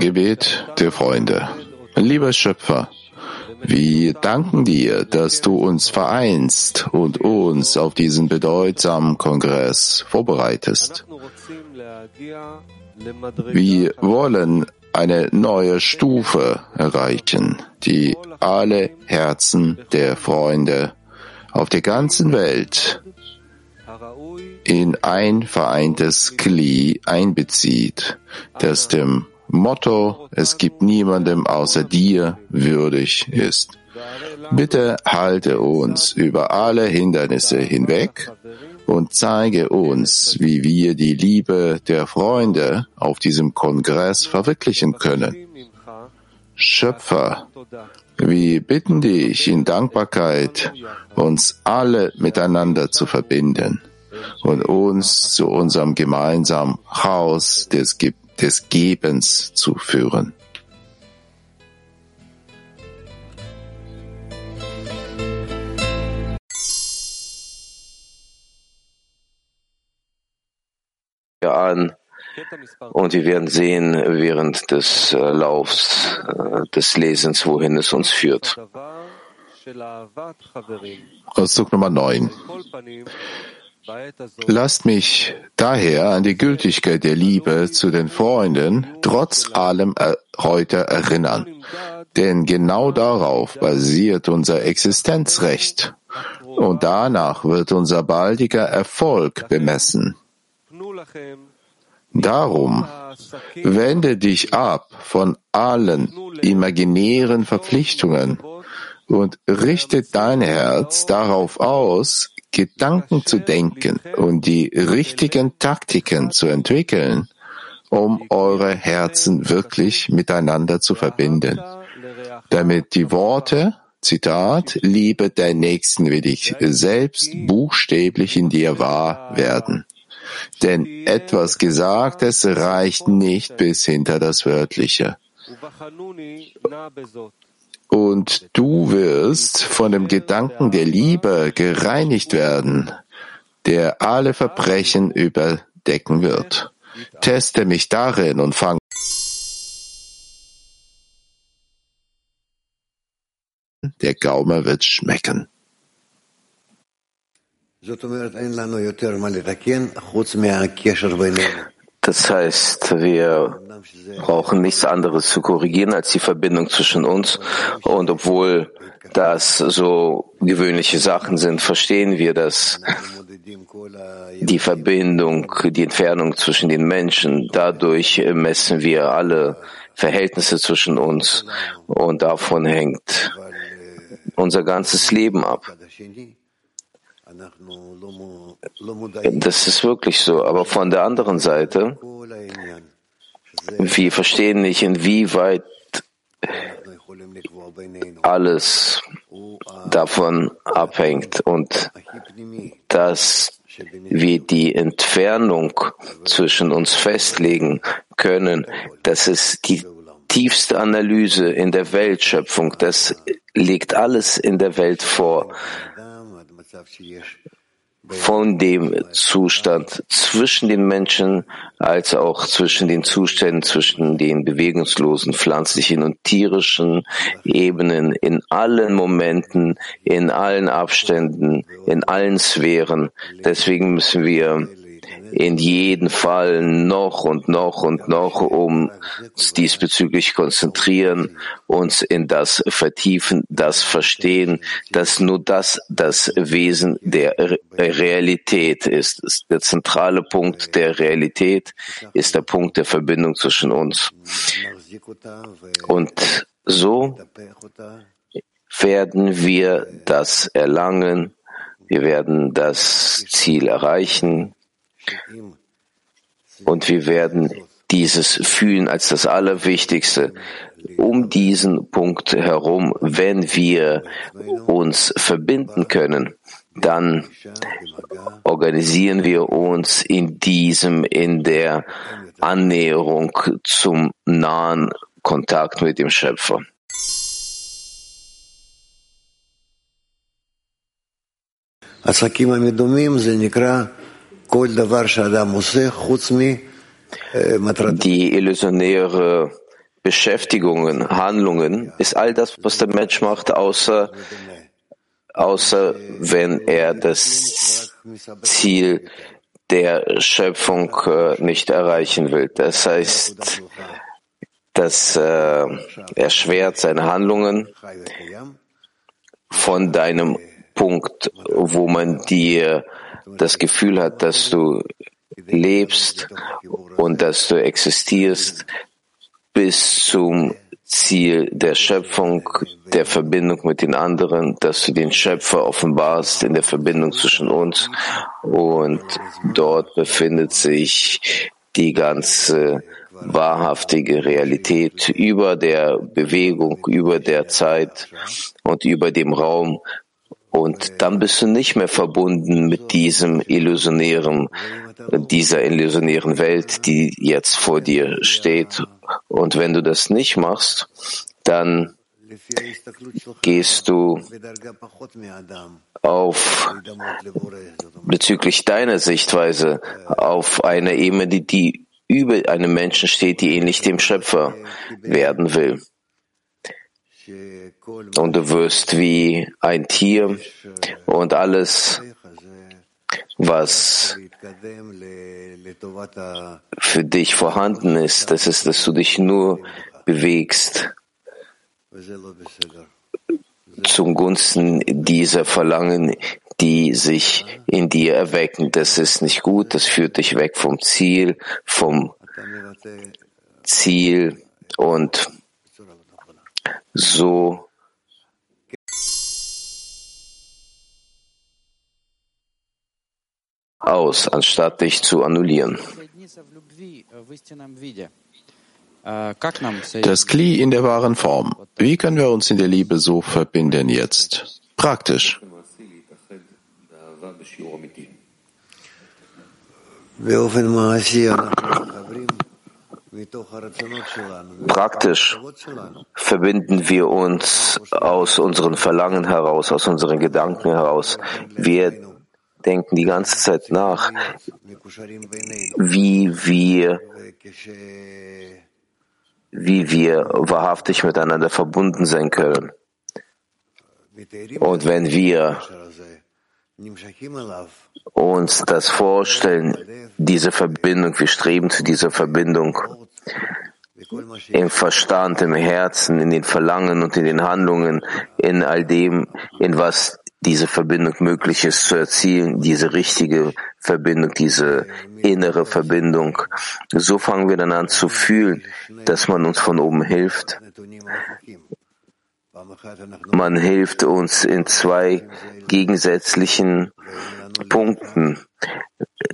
Gebet der Freunde. Lieber Schöpfer, wir danken dir, dass du uns vereinst und uns auf diesen bedeutsamen Kongress vorbereitest. Wir wollen eine neue Stufe erreichen, die alle Herzen der Freunde auf der ganzen Welt in ein vereintes Kli einbezieht, das dem Motto Es gibt niemandem außer dir würdig ist. Bitte halte uns über alle Hindernisse hinweg und zeige uns, wie wir die Liebe der Freunde auf diesem Kongress verwirklichen können. Schöpfer, wir bitten dich in Dankbarkeit, uns alle miteinander zu verbinden und uns zu unserem gemeinsamen Haus des, Ge des Gebens zu führen. an und wir werden sehen während des äh, Laufs, äh, des Lesens, wohin es uns führt. Auszug Nummer 9. Lasst mich daher an die Gültigkeit der Liebe zu den Freunden trotz allem äh, heute erinnern. Denn genau darauf basiert unser Existenzrecht. Und danach wird unser baldiger Erfolg bemessen. Darum wende dich ab von allen imaginären Verpflichtungen und richte dein Herz darauf aus, Gedanken zu denken und die richtigen Taktiken zu entwickeln, um eure Herzen wirklich miteinander zu verbinden, damit die Worte, Zitat, Liebe der Nächsten wie dich selbst buchstäblich in dir wahr werden. Denn etwas Gesagtes reicht nicht bis hinter das Wörtliche. Und du wirst von dem Gedanken der Liebe gereinigt werden, der alle Verbrechen überdecken wird. Teste mich darin und fang der Gaume wird schmecken. Das heißt, wir brauchen nichts anderes zu korrigieren als die Verbindung zwischen uns. Und obwohl das so gewöhnliche Sachen sind, verstehen wir, dass die Verbindung, die Entfernung zwischen den Menschen, dadurch messen wir alle Verhältnisse zwischen uns und davon hängt unser ganzes Leben ab. Das ist wirklich so. Aber von der anderen Seite, wir verstehen nicht, inwieweit alles davon abhängt und dass wir die Entfernung zwischen uns festlegen können. Das ist die tiefste Analyse in der Weltschöpfung. Das liegt alles in der Welt vor von dem Zustand zwischen den Menschen als auch zwischen den Zuständen zwischen den bewegungslosen pflanzlichen und tierischen Ebenen in allen Momenten, in allen Abständen, in allen Sphären. Deswegen müssen wir in jedem Fall noch und noch und noch uns diesbezüglich konzentrieren, uns in das vertiefen, das verstehen, dass nur das das Wesen der Realität ist. Der zentrale Punkt der Realität ist der Punkt der Verbindung zwischen uns. Und so werden wir das erlangen, wir werden das Ziel erreichen, und wir werden dieses fühlen als das Allerwichtigste. Um diesen Punkt herum, wenn wir uns verbinden können, dann organisieren wir uns in diesem, in der Annäherung zum nahen Kontakt mit dem Schöpfer. Die illusionäre Beschäftigungen, Handlungen ist all das, was der Mensch macht, außer, außer wenn er das Ziel der Schöpfung äh, nicht erreichen will. Das heißt, das äh, erschwert seine Handlungen von deinem Punkt, wo man dir das Gefühl hat, dass du lebst und dass du existierst, bis zum Ziel der Schöpfung, der Verbindung mit den anderen, dass du den Schöpfer offenbarst in der Verbindung zwischen uns und dort befindet sich die ganze wahrhaftige Realität über der Bewegung, über der Zeit und über dem Raum. Und dann bist du nicht mehr verbunden mit diesem illusionären, dieser illusionären Welt, die jetzt vor dir steht. Und wenn du das nicht machst, dann gehst du auf bezüglich deiner Sichtweise auf eine Ebene, die, die über einem Menschen steht, die ähnlich dem Schöpfer werden will. Und du wirst wie ein Tier und alles, was für dich vorhanden ist, das ist, dass du dich nur bewegst zum Gunsten dieser Verlangen, die sich in dir erwecken. Das ist nicht gut, das führt dich weg vom Ziel, vom Ziel und so aus, anstatt dich zu annullieren. Das Kli in der wahren Form. Wie können wir uns in der Liebe so verbinden jetzt? Praktisch. Praktisch verbinden wir uns aus unseren Verlangen heraus, aus unseren Gedanken heraus. Wir denken die ganze Zeit nach, wie wir, wie wir wahrhaftig miteinander verbunden sein können. Und wenn wir uns das vorstellen, diese Verbindung, wir streben zu dieser Verbindung im Verstand, im Herzen, in den Verlangen und in den Handlungen, in all dem, in was diese Verbindung möglich ist zu erzielen, diese richtige Verbindung, diese innere Verbindung. So fangen wir dann an zu fühlen, dass man uns von oben hilft. Man hilft uns in zwei gegensätzlichen Punkten.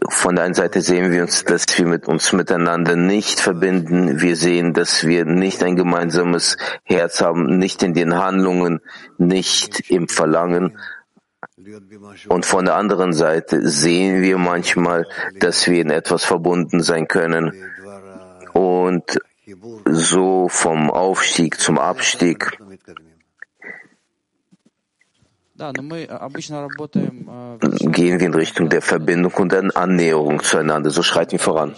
Von der einen Seite sehen wir uns, dass wir mit uns miteinander nicht verbinden. Wir sehen, dass wir nicht ein gemeinsames Herz haben, nicht in den Handlungen, nicht im Verlangen. Und von der anderen Seite sehen wir manchmal, dass wir in etwas verbunden sein können und so vom Aufstieg zum Abstieg gehen wir in Richtung der Verbindung und der Annäherung zueinander. So schreiten wir voran.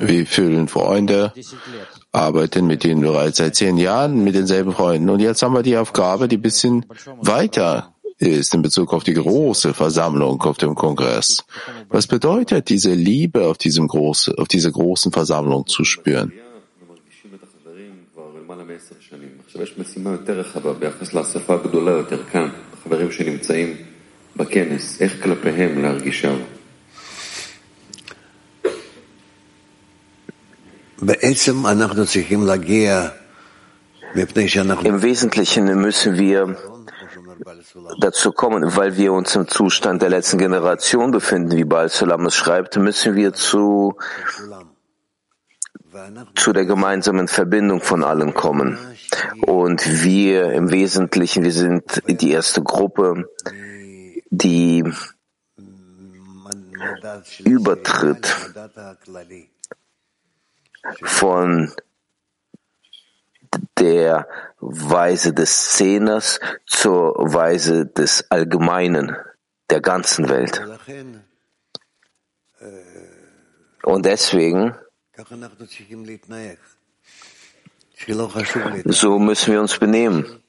Wir fühlen Freunde, arbeiten mit denen bereits seit zehn Jahren mit denselben Freunden. Und jetzt haben wir die Aufgabe, die ein bisschen weiter ist in Bezug auf die große Versammlung auf dem Kongress. Was bedeutet diese Liebe auf diesem große, auf dieser großen Versammlung zu spüren? יש משימה יותר רחבה ביחס לאספה הגדולה יותר כאן, החברים שנמצאים בכנס, איך כלפיהם להרגיש אהבה. Im Wesentlichen müssen wir dazu kommen, weil wir uns im Zustand der letzten Generation befinden, wie Baal Salam es schreibt, müssen wir zu zu der gemeinsamen Verbindung von allen kommen. Und wir im Wesentlichen, wir sind die erste Gruppe, die übertritt von der Weise des Szeners zur Weise des Allgemeinen, der ganzen Welt. Und deswegen, so müssen wir uns benehmen,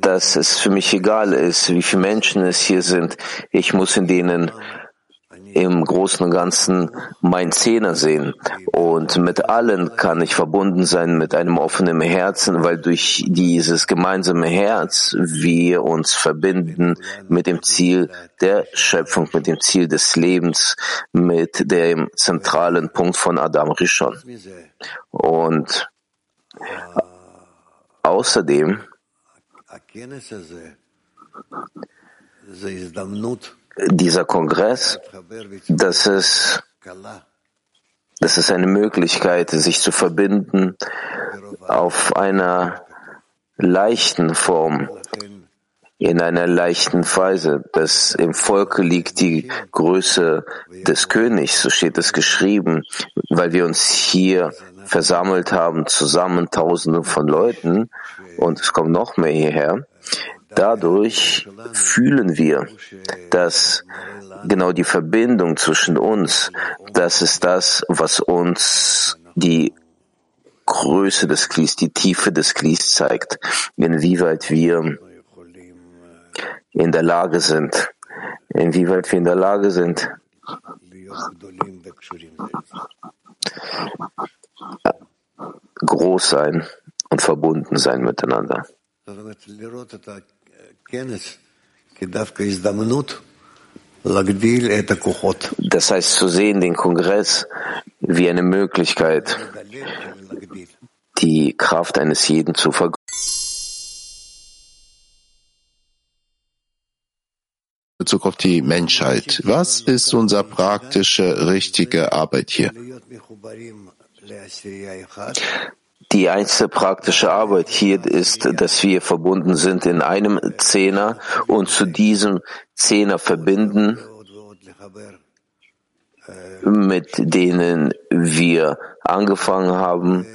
dass es für mich egal ist, wie viele Menschen es hier sind. Ich muss in denen im Großen und Ganzen mein Zehner sehen. Und mit allen kann ich verbunden sein mit einem offenen Herzen, weil durch dieses gemeinsame Herz wir uns verbinden mit dem Ziel der Schöpfung, mit dem Ziel des Lebens, mit dem zentralen Punkt von Adam Rishon. Und außerdem dieser Kongress, das ist, das ist eine Möglichkeit, sich zu verbinden auf einer leichten Form, in einer leichten Weise. dass im Volke liegt die Größe des Königs, so steht es geschrieben, weil wir uns hier versammelt haben, zusammen Tausende von Leuten, und es kommt noch mehr hierher. Dadurch fühlen wir, dass genau die Verbindung zwischen uns, das ist das, was uns die Größe des Klis, die Tiefe des Klis zeigt, inwieweit wir in der Lage sind, inwieweit wir in der Lage sind, groß sein und verbunden sein miteinander. Das heißt, zu sehen den Kongress wie eine Möglichkeit, die Kraft eines jeden zu vergrößern. Bezug auf die Menschheit. Was ist unsere praktische, richtige Arbeit hier? Die einzige praktische Arbeit hier ist, dass wir verbunden sind in einem Zehner und zu diesem Zehner verbinden, mit denen wir angefangen haben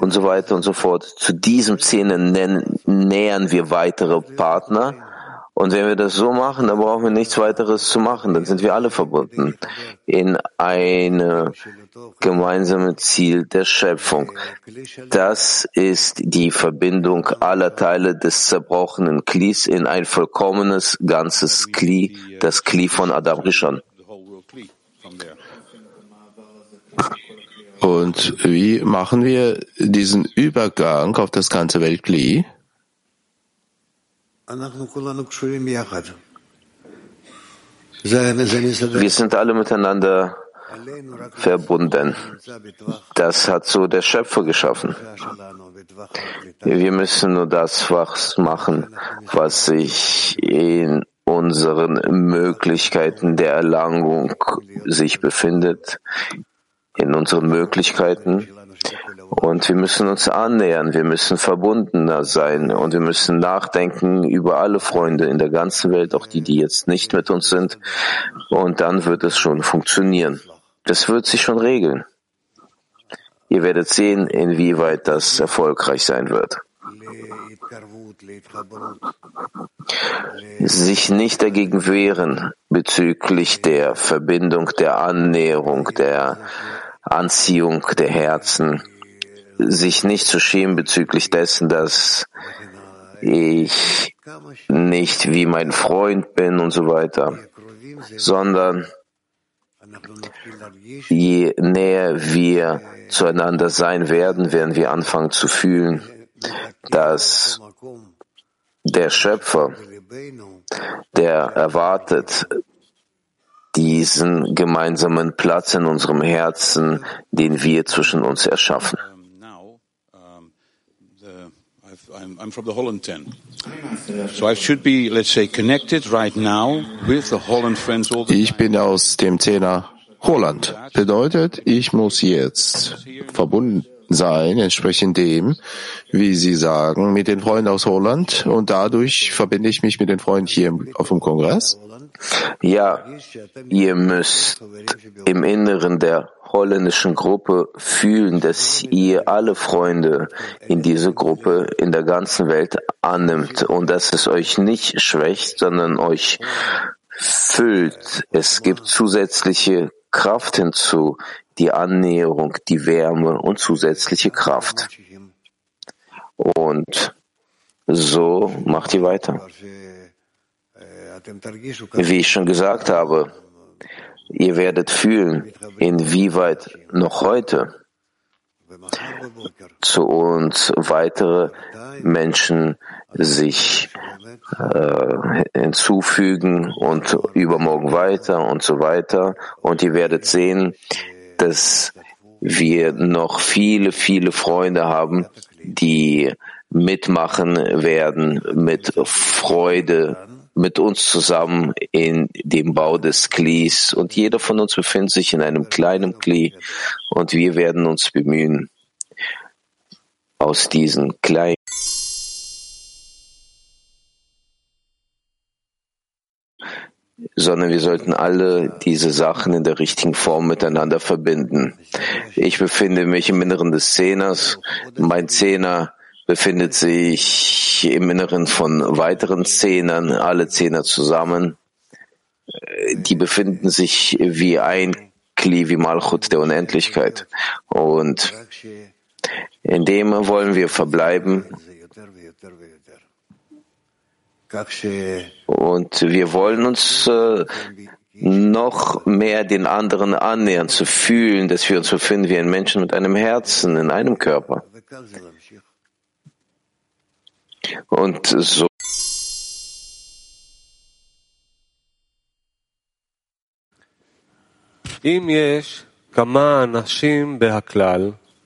und so weiter und so fort. Zu diesem Zehner nähern wir weitere Partner und wenn wir das so machen, dann brauchen wir nichts weiteres zu machen. Dann sind wir alle verbunden in ein gemeinsames Ziel der Schöpfung. Das ist die Verbindung aller Teile des zerbrochenen Klis in ein vollkommenes, ganzes Kli, das Kli von Adam Rishon. Und wie machen wir diesen Übergang auf das ganze Weltkli? Wir sind alle miteinander verbunden. Das hat so der Schöpfer geschaffen. Wir müssen nur das was machen, was sich in unseren Möglichkeiten der Erlangung sich befindet, in unseren Möglichkeiten. Und wir müssen uns annähern, wir müssen verbundener sein und wir müssen nachdenken über alle Freunde in der ganzen Welt, auch die, die jetzt nicht mit uns sind. Und dann wird es schon funktionieren. Das wird sich schon regeln. Ihr werdet sehen, inwieweit das erfolgreich sein wird. Sich nicht dagegen wehren bezüglich der Verbindung, der Annäherung, der Anziehung der Herzen, sich nicht zu schämen bezüglich dessen, dass ich nicht wie mein Freund bin und so weiter, sondern je näher wir zueinander sein werden, werden wir anfangen zu fühlen, dass der Schöpfer, der erwartet diesen gemeinsamen Platz in unserem Herzen, den wir zwischen uns erschaffen. I'm from the Holland 10. So I should be, let's say, connected right now with the Holland friends all the Ich bin aus dem Zehner Holland. Bedeutet, ich muss jetzt verbunden sein, entsprechend dem, wie Sie sagen, mit den Freunden aus Holland und dadurch verbinde ich mich mit den Freunden hier auf dem Kongress? Ja, ihr müsst im Inneren der holländischen Gruppe fühlen, dass ihr alle Freunde in diese Gruppe in der ganzen Welt annimmt und dass es euch nicht schwächt, sondern euch füllt. Es gibt zusätzliche Kraft hinzu, die Annäherung, die Wärme und zusätzliche Kraft. Und so macht ihr weiter. Wie ich schon gesagt habe, ihr werdet fühlen, inwieweit noch heute zu uns weitere Menschen sich äh, hinzufügen und übermorgen weiter und so weiter. Und ihr werdet sehen, dass wir noch viele, viele Freunde haben, die mitmachen werden mit Freude mit uns zusammen in dem Bau des Klis. Und jeder von uns befindet sich in einem kleinen Kli und wir werden uns bemühen, aus diesen kleinen sondern wir sollten alle diese Sachen in der richtigen Form miteinander verbinden. Ich befinde mich im Inneren des Zehners. Mein Zehner befindet sich im Inneren von weiteren Zehnern, alle Zehner zusammen. Die befinden sich wie ein Kli, wie Malchut der Unendlichkeit. Und in dem wollen wir verbleiben. Und wir wollen uns äh, noch mehr den anderen annähern, zu fühlen, dass wir uns befinden wie ein Menschen mit einem Herzen in einem Körper. Und so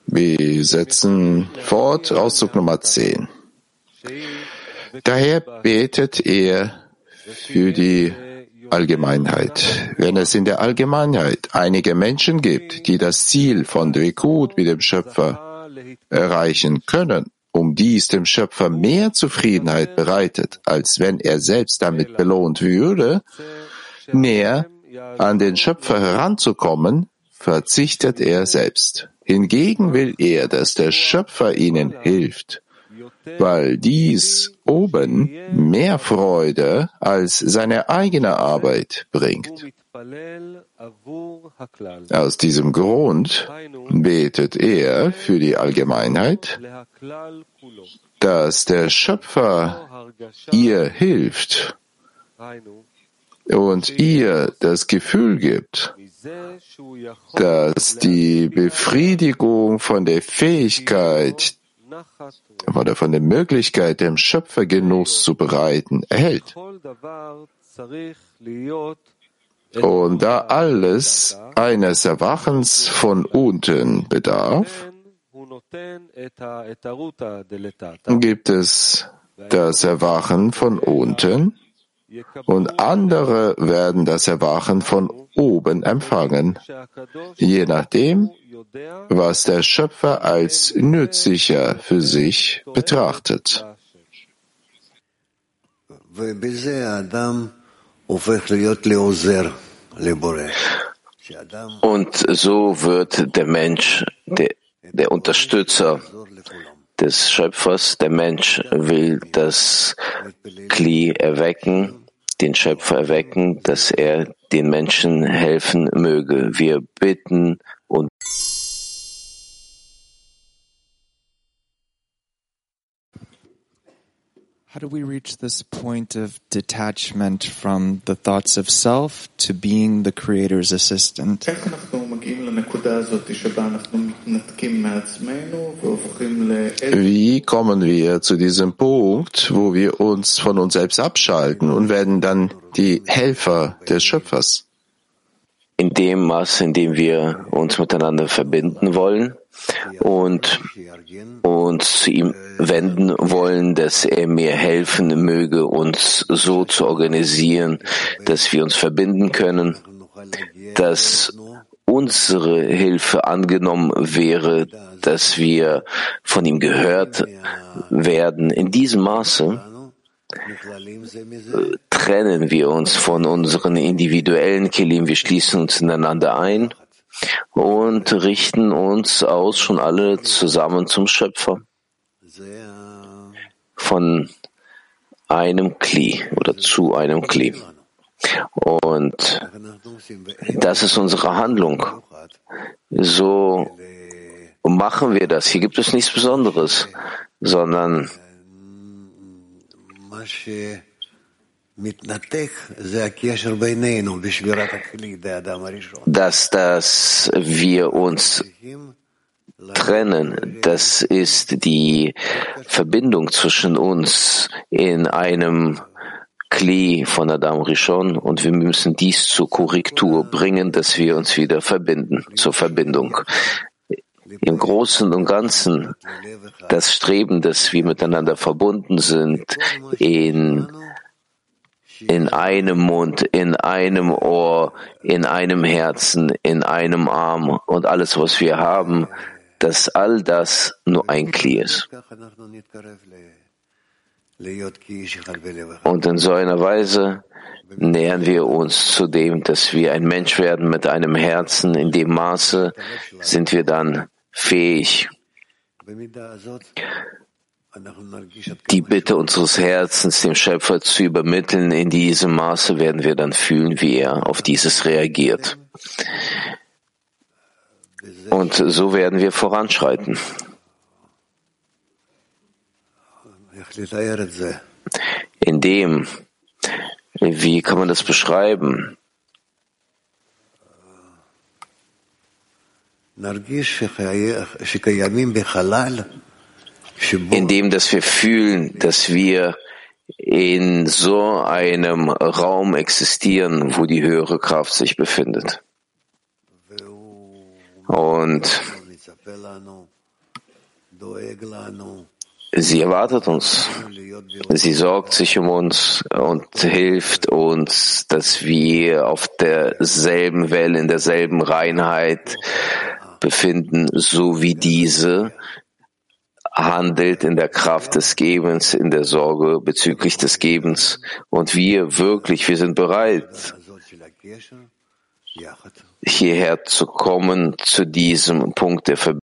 Wir setzen fort, Auszug Nummer 10. Daher betet er für die Allgemeinheit. Wenn es in der Allgemeinheit einige Menschen gibt, die das Ziel von Dwekut mit dem Schöpfer erreichen können, um dies dem Schöpfer mehr Zufriedenheit bereitet, als wenn er selbst damit belohnt würde, mehr an den Schöpfer heranzukommen, verzichtet er selbst. Hingegen will er, dass der Schöpfer ihnen hilft, weil dies oben mehr Freude als seine eigene Arbeit bringt. Aus diesem Grund betet er für die Allgemeinheit, dass der Schöpfer ihr hilft und ihr das Gefühl gibt, dass die Befriedigung von der Fähigkeit oder von der Möglichkeit, dem Schöpfer Genuss zu bereiten, erhält. Und da alles eines Erwachens von unten bedarf, gibt es das Erwachen von unten und andere werden das Erwachen von oben empfangen, je nachdem, was der Schöpfer als nützlicher für sich betrachtet. Und so wird der Mensch der, der Unterstützer des Schöpfers. Der Mensch will das Kli erwecken, den Schöpfer erwecken, dass er den Menschen helfen möge. Wir bitten How do we reach this point of detachment from the thoughts of self to being the Creator's assistant? Wie kommen wir zu diesem Punkt, wo wir uns von uns selbst abschalten und werden dann die Helfer des Schöpfers? In dem Maß, in dem wir uns miteinander verbinden wollen und uns zu ihm wenden wollen, dass er mir helfen möge, uns so zu organisieren, dass wir uns verbinden können, dass unsere Hilfe angenommen wäre, dass wir von ihm gehört werden. In diesem Maße trennen wir uns von unseren individuellen Kelim, wir schließen uns ineinander ein und richten uns aus schon alle zusammen zum Schöpfer von einem Kli oder zu einem Kli. Und das ist unsere Handlung. So machen wir das. Hier gibt es nichts Besonderes, sondern dass, dass wir uns trennen, das ist die Verbindung zwischen uns in einem Kli von Adam Rishon und wir müssen dies zur Korrektur bringen, dass wir uns wieder verbinden, zur Verbindung. Im Großen und Ganzen das Streben, dass wir miteinander verbunden sind, in, in einem Mund, in einem Ohr, in einem Herzen, in einem Arm und alles, was wir haben, dass all das nur ein Kli ist. Und in so einer Weise nähern wir uns zu dem, dass wir ein Mensch werden mit einem Herzen. In dem Maße sind wir dann fähig, die Bitte unseres Herzens dem Schöpfer zu übermitteln. In diesem Maße werden wir dann fühlen, wie er auf dieses reagiert. Und so werden wir voranschreiten. In dem, wie kann man das beschreiben? Indem, dass wir fühlen, dass wir in so einem Raum existieren, wo die höhere Kraft sich befindet. Und sie erwartet uns. Sie sorgt sich um uns und hilft uns, dass wir auf derselben Welle, in derselben Reinheit befinden, so wie diese handelt in der Kraft des Gebens, in der Sorge bezüglich des Gebens. Und wir wirklich, wir sind bereit, hierher zu kommen, zu diesem Punkt der Verbindung.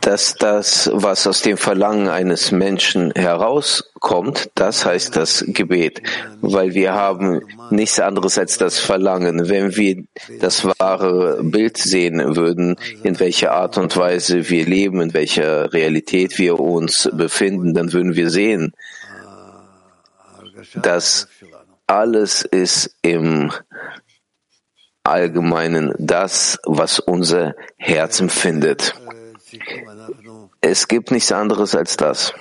Dass das, was aus dem Verlangen eines Menschen herauskommt, das heißt das Gebet, weil wir haben nichts anderes als das Verlangen. Wenn wir das wahre Bild sehen würden, in welcher Art und Weise wir leben, in welcher Realität wir uns befinden, dann würden wir sehen, dass alles ist im Allgemeinen das, was unser Herz empfindet. Es gibt nichts anderes als das.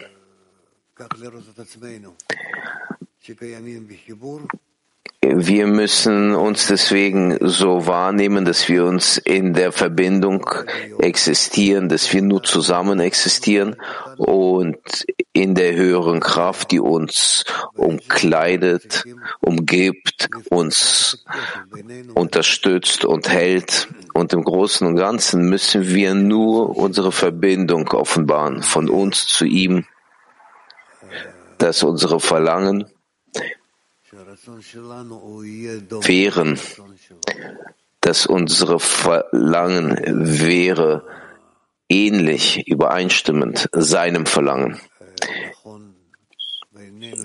Wir müssen uns deswegen so wahrnehmen, dass wir uns in der Verbindung existieren, dass wir nur zusammen existieren und in der höheren Kraft, die uns umkleidet, umgibt, uns unterstützt und hält. Und im Großen und Ganzen müssen wir nur unsere Verbindung offenbaren von uns zu ihm, dass unsere Verlangen wären, dass unsere Verlangen wäre ähnlich, übereinstimmend seinem Verlangen.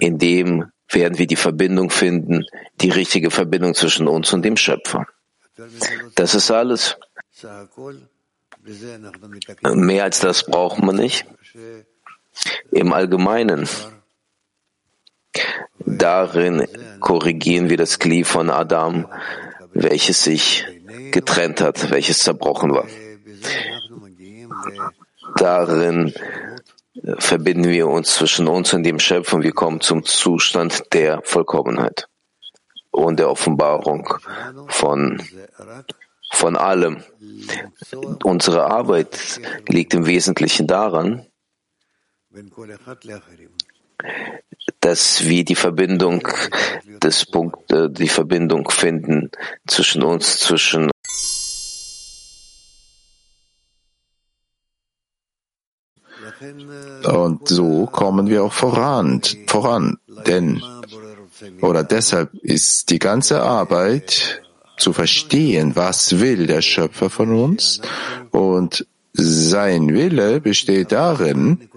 In dem werden wir die Verbindung finden, die richtige Verbindung zwischen uns und dem Schöpfer. Das ist alles. Mehr als das braucht man nicht. Im Allgemeinen Darin korrigieren wir das Glied von Adam, welches sich getrennt hat, welches zerbrochen war. Darin verbinden wir uns zwischen uns und dem Schöpfer und wir kommen zum Zustand der Vollkommenheit und der Offenbarung von, von allem. Unsere Arbeit liegt im Wesentlichen daran, dass wir die Verbindung des Punkt, äh, die Verbindung finden zwischen uns, zwischen Und so kommen wir auch voran, voran, denn oder deshalb ist die ganze Arbeit zu verstehen, was will der Schöpfer von uns. Und sein Wille besteht darin,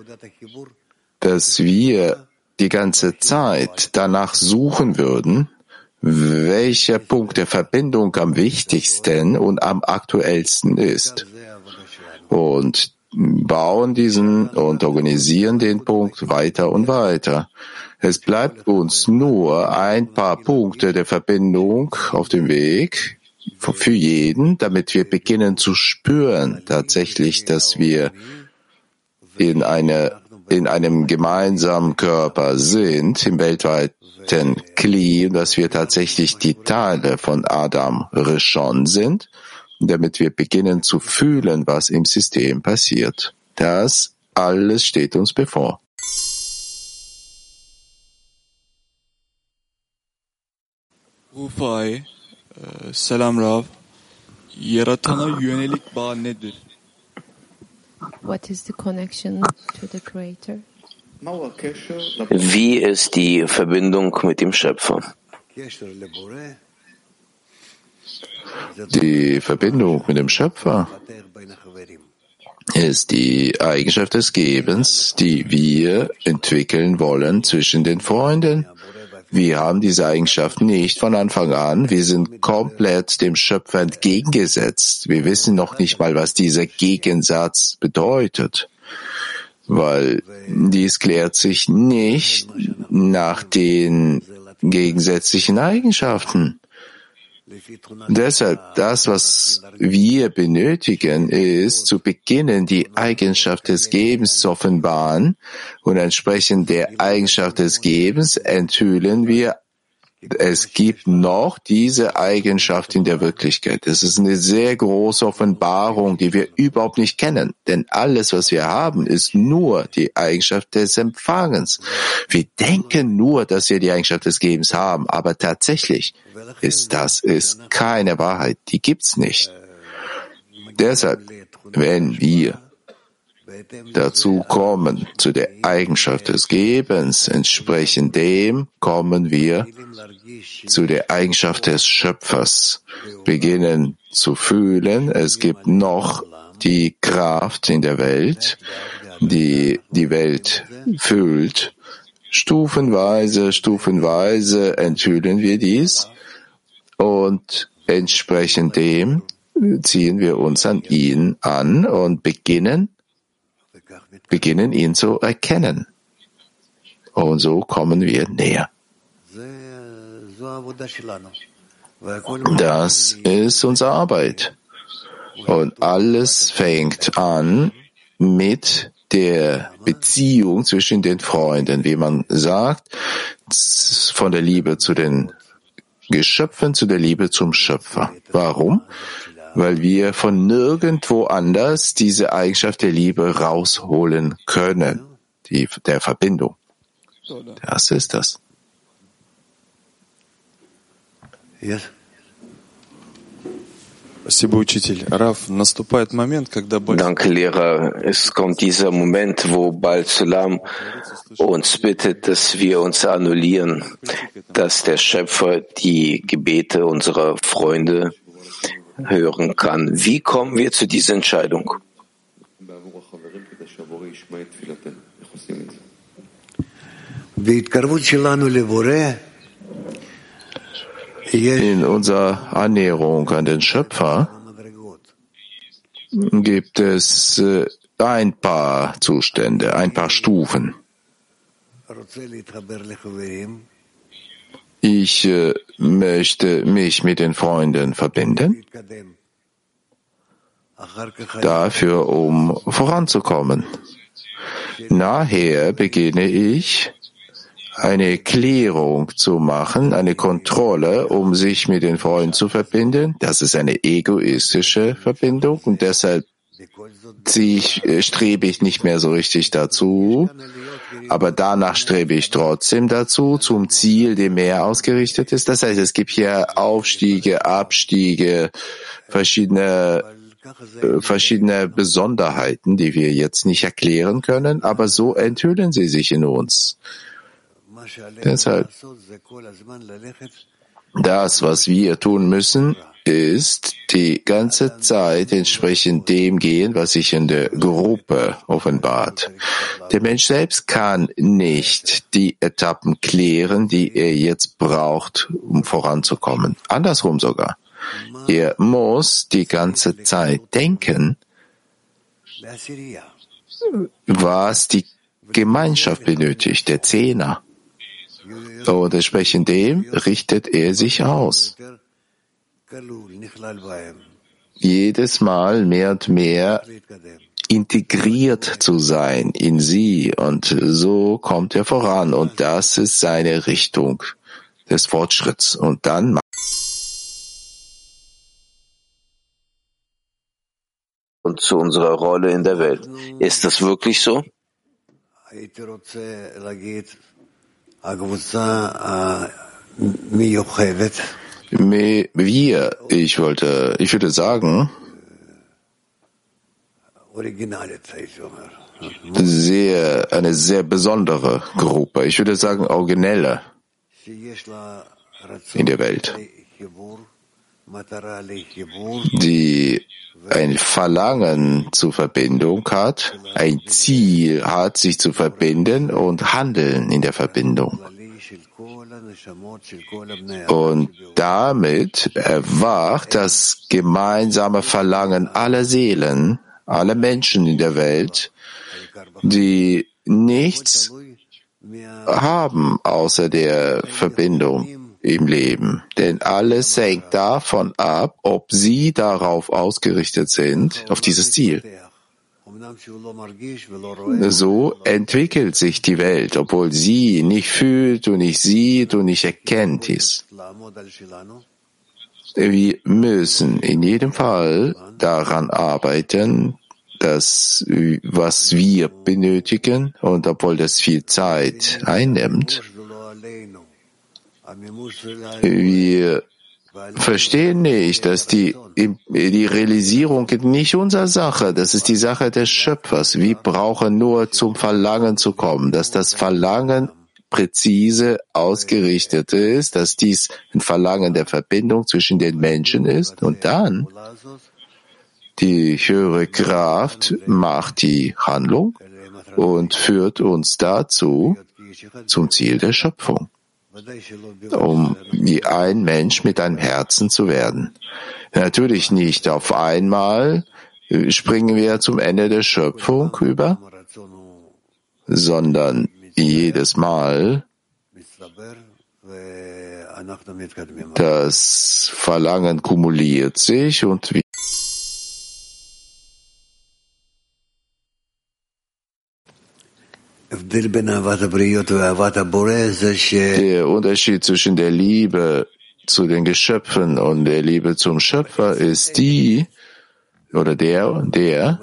dass wir die ganze Zeit danach suchen würden, welcher Punkt der Verbindung am wichtigsten und am aktuellsten ist. Und bauen diesen und organisieren den Punkt weiter und weiter. Es bleibt uns nur ein paar Punkte der Verbindung auf dem Weg für jeden, damit wir beginnen zu spüren tatsächlich, dass wir in, eine, in einem gemeinsamen Körper sind, im weltweiten Kli, dass wir tatsächlich die Teile von Adam Rishon sind, damit wir beginnen zu fühlen, was im System passiert. Das alles steht uns bevor. Ufay, selam Rav. Yaratana yönelik bağ nedir? What is the connection to the Creator? Wie ist die Verbindung mit dem Schöpfer? Die Verbindung mit dem Schöpfer ist die Eigenschaft des Gebens, die wir entwickeln wollen zwischen den Freunden. Wir haben diese Eigenschaft nicht von Anfang an. Wir sind komplett dem Schöpfer entgegengesetzt. Wir wissen noch nicht mal, was dieser Gegensatz bedeutet, weil dies klärt sich nicht nach den gegensätzlichen Eigenschaften. Deshalb, das, was wir benötigen, ist zu beginnen, die Eigenschaft des Gebens zu offenbaren und entsprechend der Eigenschaft des Gebens enthüllen wir es gibt noch diese Eigenschaft in der Wirklichkeit. Es ist eine sehr große Offenbarung, die wir überhaupt nicht kennen. Denn alles, was wir haben, ist nur die Eigenschaft des Empfangens. Wir denken nur, dass wir die Eigenschaft des Gebens haben, aber tatsächlich ist das ist keine Wahrheit. Die gibt's nicht. Deshalb, wenn wir dazu kommen, zu der Eigenschaft des Gebens. Entsprechend dem kommen wir zu der Eigenschaft des Schöpfers, beginnen zu fühlen, es gibt noch die Kraft in der Welt, die die Welt füllt. Stufenweise, stufenweise enthüllen wir dies und entsprechend dem ziehen wir uns an ihn an und beginnen beginnen ihn zu erkennen. Und so kommen wir näher. Das ist unsere Arbeit. Und alles fängt an mit der Beziehung zwischen den Freunden, wie man sagt, von der Liebe zu den Geschöpfen zu der Liebe zum Schöpfer. Warum? weil wir von nirgendwo anders diese Eigenschaft der Liebe rausholen können, die, der Verbindung. Das ist das. Yes. Danke, Lehrer. Es kommt dieser Moment, wo Bal Sulam uns bittet, dass wir uns annullieren, dass der Schöpfer die Gebete unserer Freunde hören kann. Wie kommen wir zu dieser Entscheidung? In unserer Annäherung an den Schöpfer gibt es äh, ein paar Zustände, ein paar Stufen. Ich äh, möchte mich mit den Freunden verbinden, dafür, um voranzukommen. Nachher beginne ich, eine Klärung zu machen, eine Kontrolle, um sich mit den Freunden zu verbinden. Das ist eine egoistische Verbindung und deshalb ich, äh, strebe ich nicht mehr so richtig dazu, aber danach strebe ich trotzdem dazu, zum Ziel, dem mehr ausgerichtet ist. Das heißt, es gibt hier Aufstiege, Abstiege, verschiedene äh, verschiedene Besonderheiten, die wir jetzt nicht erklären können, aber so enthüllen sie sich in uns. Deshalb, das, was wir tun müssen, ist die ganze Zeit entsprechend dem gehen, was sich in der Gruppe offenbart. Der Mensch selbst kann nicht die Etappen klären, die er jetzt braucht, um voranzukommen. Andersrum sogar. Er muss die ganze Zeit denken, was die Gemeinschaft benötigt, der Zehner. Und entsprechend dem richtet er sich aus. Jedes Mal mehr und mehr integriert zu sein in sie und so kommt er voran und das ist seine Richtung des Fortschritts und dann und zu unserer Rolle in der Welt. Ist das wirklich so? Wir, ich wollte, ich würde sagen, sehr, eine sehr besondere Gruppe. Ich würde sagen, originelle in der Welt, die ein Verlangen zur Verbindung hat, ein Ziel hat, sich zu verbinden und handeln in der Verbindung. Und damit erwacht das gemeinsame Verlangen aller Seelen, aller Menschen in der Welt, die nichts haben außer der Verbindung im Leben. Denn alles hängt davon ab, ob sie darauf ausgerichtet sind, auf dieses Ziel. So entwickelt sich die Welt, obwohl sie nicht fühlt und nicht sieht und nicht erkennt ist. Wir müssen in jedem Fall daran arbeiten, dass was wir benötigen und obwohl das viel Zeit einnimmt, wir verstehen nicht, dass die, die Realisierung nicht unsere Sache, das ist die Sache des Schöpfers. Wir brauchen nur zum Verlangen zu kommen, dass das Verlangen präzise ausgerichtet ist, dass dies ein Verlangen der Verbindung zwischen den Menschen ist. Und dann die höhere Kraft macht die Handlung und führt uns dazu zum Ziel der Schöpfung um wie ein Mensch mit einem Herzen zu werden. Natürlich nicht auf einmal springen wir zum Ende der Schöpfung über, sondern jedes Mal das Verlangen kumuliert sich und wir Der Unterschied zwischen der Liebe zu den Geschöpfen und der Liebe zum Schöpfer ist die, oder der, der,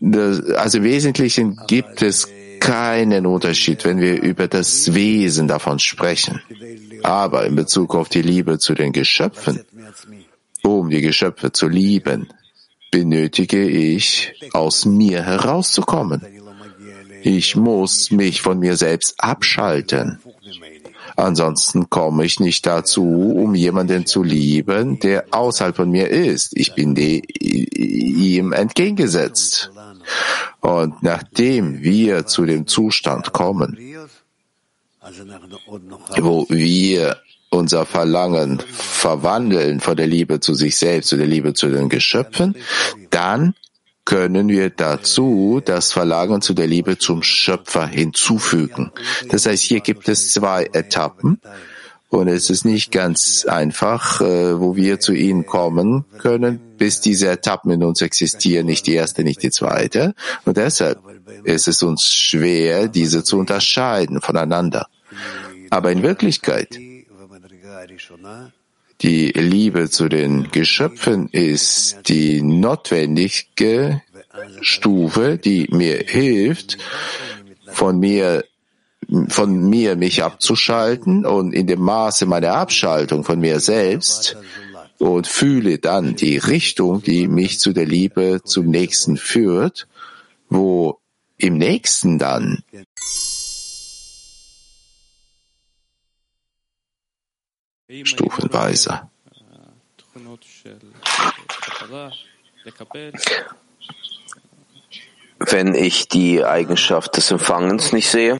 das, also im Wesentlichen gibt es keinen Unterschied, wenn wir über das Wesen davon sprechen. Aber in Bezug auf die Liebe zu den Geschöpfen, um die Geschöpfe zu lieben, benötige ich, aus mir herauszukommen. Ich muss mich von mir selbst abschalten. Ansonsten komme ich nicht dazu, um jemanden zu lieben, der außerhalb von mir ist. Ich bin die, ihm entgegengesetzt. Und nachdem wir zu dem Zustand kommen, wo wir unser Verlangen verwandeln von der Liebe zu sich selbst zu der Liebe zu den Geschöpfen, dann können wir dazu das Verlangen zu der Liebe zum Schöpfer hinzufügen. Das heißt, hier gibt es zwei Etappen und es ist nicht ganz einfach, äh, wo wir zu ihnen kommen können, bis diese Etappen in uns existieren, nicht die erste, nicht die zweite. Und deshalb ist es uns schwer, diese zu unterscheiden voneinander. Aber in Wirklichkeit die Liebe zu den Geschöpfen ist die notwendige Stufe, die mir hilft, von mir von mir mich abzuschalten und in dem Maße meiner Abschaltung von mir selbst und fühle dann die Richtung, die mich zu der Liebe zum Nächsten führt, wo im Nächsten dann stufenweise Wenn ich die Eigenschaft des Empfangens nicht sehe,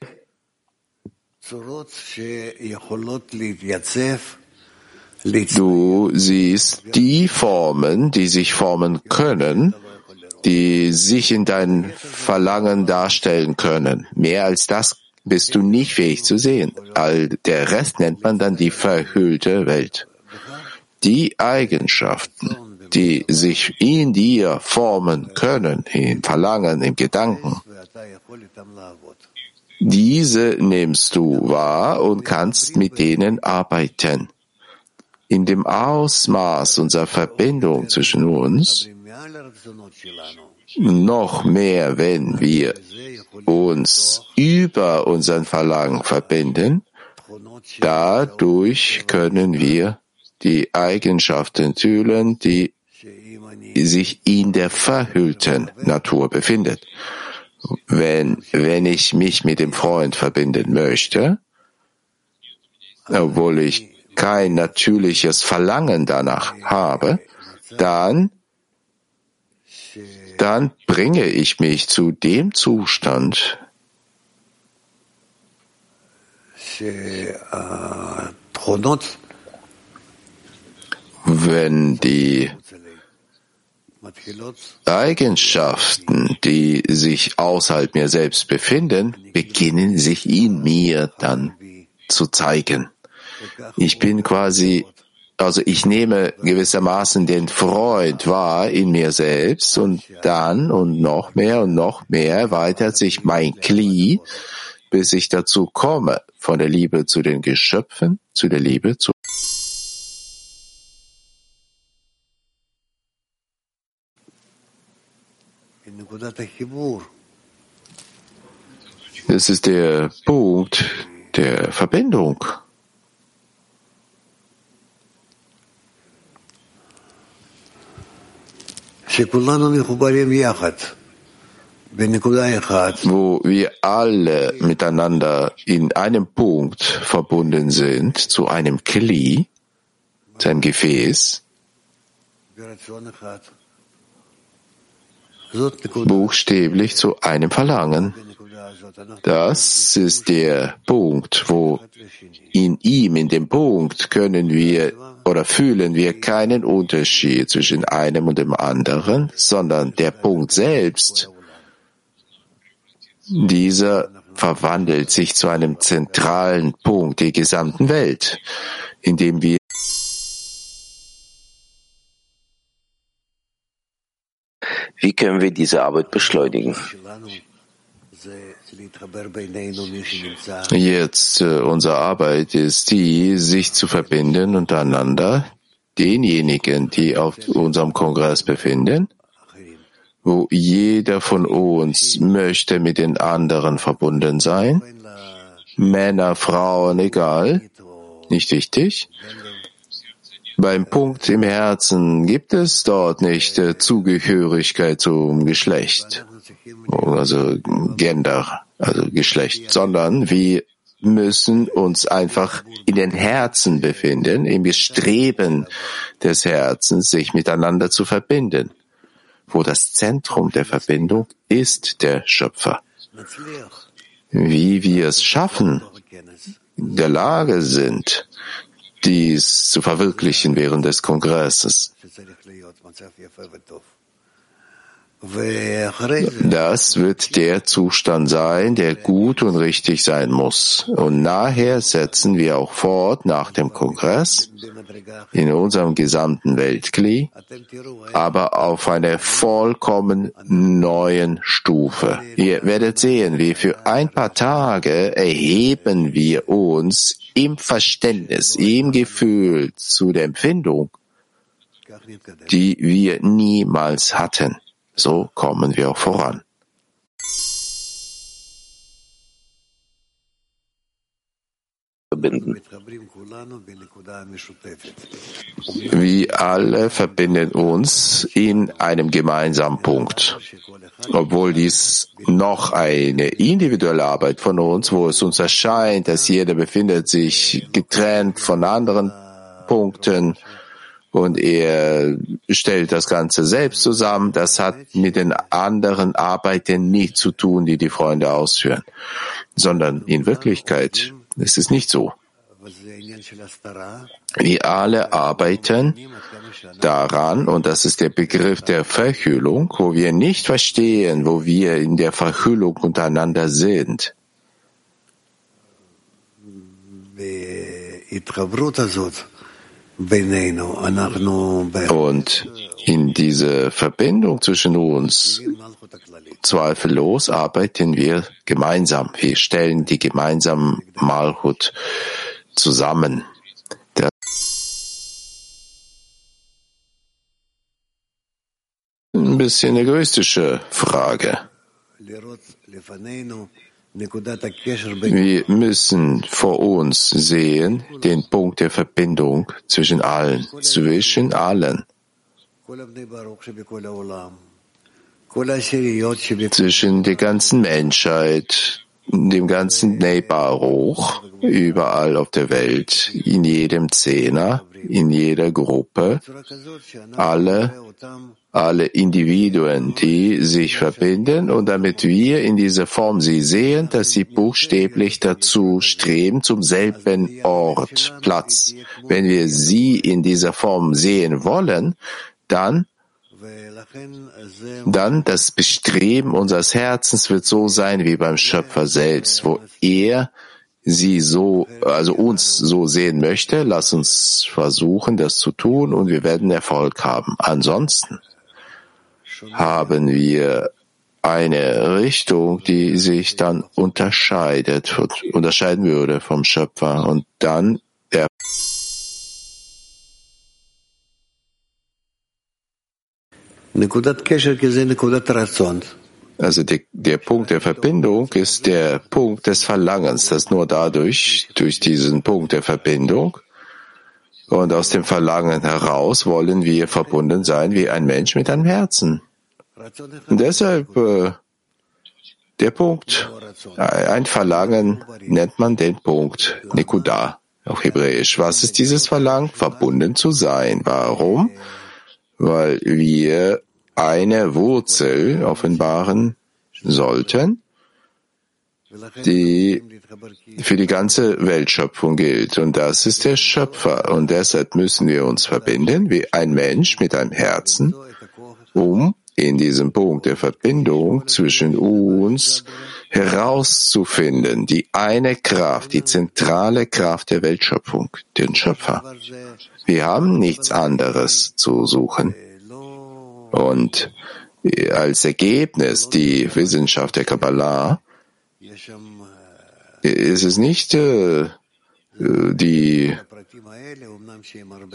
Du siehst die Formen, die sich formen können, die sich in dein Verlangen darstellen können. Mehr als das bist du nicht fähig zu sehen. All der Rest nennt man dann die verhüllte Welt. Die Eigenschaften, die sich in dir formen können, im Verlangen, im Gedanken, diese nimmst du wahr und kannst mit denen arbeiten. In dem Ausmaß unserer Verbindung zwischen uns, noch mehr, wenn wir uns über unseren Verlangen verbinden, dadurch können wir die Eigenschaften fühlen, die sich in der verhüllten Natur befindet. Wenn, wenn ich mich mit dem Freund verbinden möchte, obwohl ich kein natürliches Verlangen danach habe, dann, dann bringe ich mich zu dem Zustand, wenn die Eigenschaften, die sich außerhalb mir selbst befinden, beginnen sich in mir dann zu zeigen. Ich bin quasi, also ich nehme gewissermaßen den Freund wahr in mir selbst und dann und noch mehr und noch mehr erweitert sich mein Kli, bis ich dazu komme, von der Liebe zu den Geschöpfen, zu der Liebe zu Es ist der Punkt der Verbindung. Wo wir alle miteinander in einem Punkt verbunden sind, zu einem Kli, zu einem Gefäß, buchstäblich zu einem Verlangen. Das ist der Punkt, wo in ihm, in dem Punkt können wir oder fühlen wir keinen Unterschied zwischen einem und dem anderen, sondern der Punkt selbst, dieser verwandelt sich zu einem zentralen Punkt der gesamten Welt, in dem wir Wie können wir diese Arbeit beschleunigen? Jetzt äh, unsere Arbeit ist die, sich zu verbinden untereinander, denjenigen, die auf unserem Kongress befinden, wo jeder von uns möchte mit den anderen verbunden sein, Männer, Frauen, egal, nicht wichtig. Beim Punkt im Herzen gibt es dort nicht äh, Zugehörigkeit zum Geschlecht, also Gender, also Geschlecht, sondern wir müssen uns einfach in den Herzen befinden, im Bestreben des Herzens, sich miteinander zu verbinden, wo das Zentrum der Verbindung ist der Schöpfer. Wie wir es schaffen, in der Lage sind, dies zu verwirklichen während des Kongresses. Das wird der Zustand sein, der gut und richtig sein muss. Und nachher setzen wir auch fort nach dem Kongress in unserem gesamten Weltkli, aber auf einer vollkommen neuen Stufe. Ihr werdet sehen, wie für ein paar Tage erheben wir uns im Verständnis, im Gefühl zu der Empfindung, die wir niemals hatten. So kommen wir auch voran. Wir alle verbinden uns in einem gemeinsamen Punkt. Obwohl dies noch eine individuelle Arbeit von uns, wo es uns erscheint, dass jeder befindet sich getrennt von anderen Punkten und er stellt das Ganze selbst zusammen. Das hat mit den anderen Arbeiten nichts zu tun, die die Freunde ausführen, sondern in Wirklichkeit ist es nicht so. Wir alle arbeiten daran, und das ist der Begriff der Verhüllung, wo wir nicht verstehen, wo wir in der Verhüllung untereinander sind. Und in diese Verbindung zwischen uns, zweifellos arbeiten wir gemeinsam. Wir stellen die gemeinsamen Malhut zusammen. Der ein bisschen egoistische Frage. Wir müssen vor uns sehen den Punkt der Verbindung zwischen allen, zwischen allen, zwischen der ganzen Menschheit, dem ganzen Neighbor überall auf der Welt, in jedem Zehner, in jeder Gruppe, alle alle Individuen, die sich verbinden und damit wir in dieser Form sie sehen, dass sie buchstäblich dazu streben, zum selben Ort, Platz. Wenn wir sie in dieser Form sehen wollen, dann dann das Bestreben unseres Herzens wird so sein wie beim Schöpfer selbst, wo er sie so, also uns so sehen möchte. Lass uns versuchen, das zu tun und wir werden Erfolg haben. Ansonsten haben wir eine Richtung, die sich dann unterscheidet, unterscheiden würde vom Schöpfer. Und dann der also der, der Punkt der Verbindung ist der Punkt des Verlangens, dass nur dadurch, durch diesen Punkt der Verbindung, und aus dem Verlangen heraus wollen wir verbunden sein wie ein Mensch mit einem Herzen. Deshalb äh, der Punkt, ein Verlangen nennt man den Punkt Nikuda auf Hebräisch. Was ist dieses Verlangen? Verbunden zu sein. Warum? Weil wir eine Wurzel offenbaren sollten, die für die ganze Weltschöpfung gilt. Und das ist der Schöpfer. Und deshalb müssen wir uns verbinden wie ein Mensch mit einem Herzen, um in diesem Punkt der Verbindung zwischen uns herauszufinden, die eine Kraft, die zentrale Kraft der Weltschöpfung, den Schöpfer. Wir haben nichts anderes zu suchen. Und als Ergebnis die Wissenschaft der Kabbalah ist es nicht äh, die,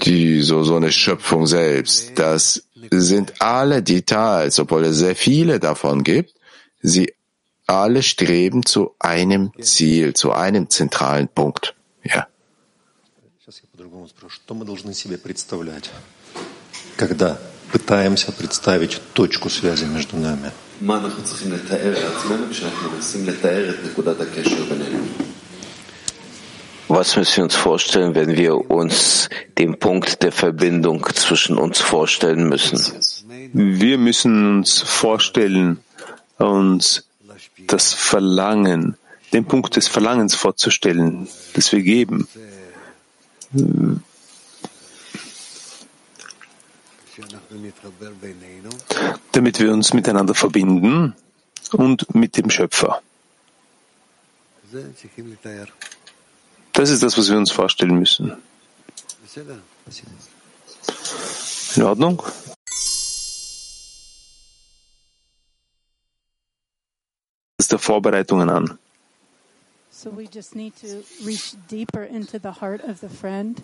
die so, so eine Schöpfung selbst. Das sind alle Details, obwohl es sehr viele davon gibt. Sie alle streben zu einem Ziel, zu einem zentralen Punkt. Ja. Когда пытаемся представить точку связи между нами. Was müssen wir uns vorstellen, wenn wir uns den Punkt der Verbindung zwischen uns vorstellen müssen? Wir müssen uns vorstellen, uns das Verlangen, den Punkt des Verlangens vorzustellen, das wir geben. Damit wir uns miteinander verbinden und mit dem Schöpfer. Das ist das, was wir uns vorstellen müssen. In Ordnung? Das der Vorbereitungen an. So we just need to reach deeper into the heart of the friend.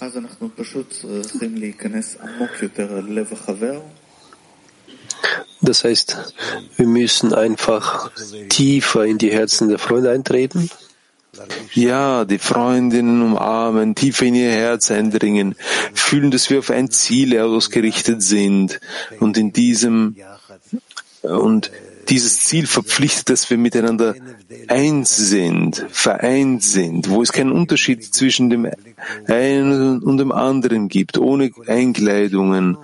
Das heißt, wir müssen einfach tiefer in die Herzen der Freunde eintreten. Ja, die Freundinnen umarmen, tiefer in ihr Herz eindringen, fühlen, dass wir auf ein Ziel ausgerichtet sind und in diesem und dieses Ziel verpflichtet, dass wir miteinander eins sind, vereint sind, wo es keinen Unterschied zwischen dem einen und dem anderen gibt, ohne Einkleidungen,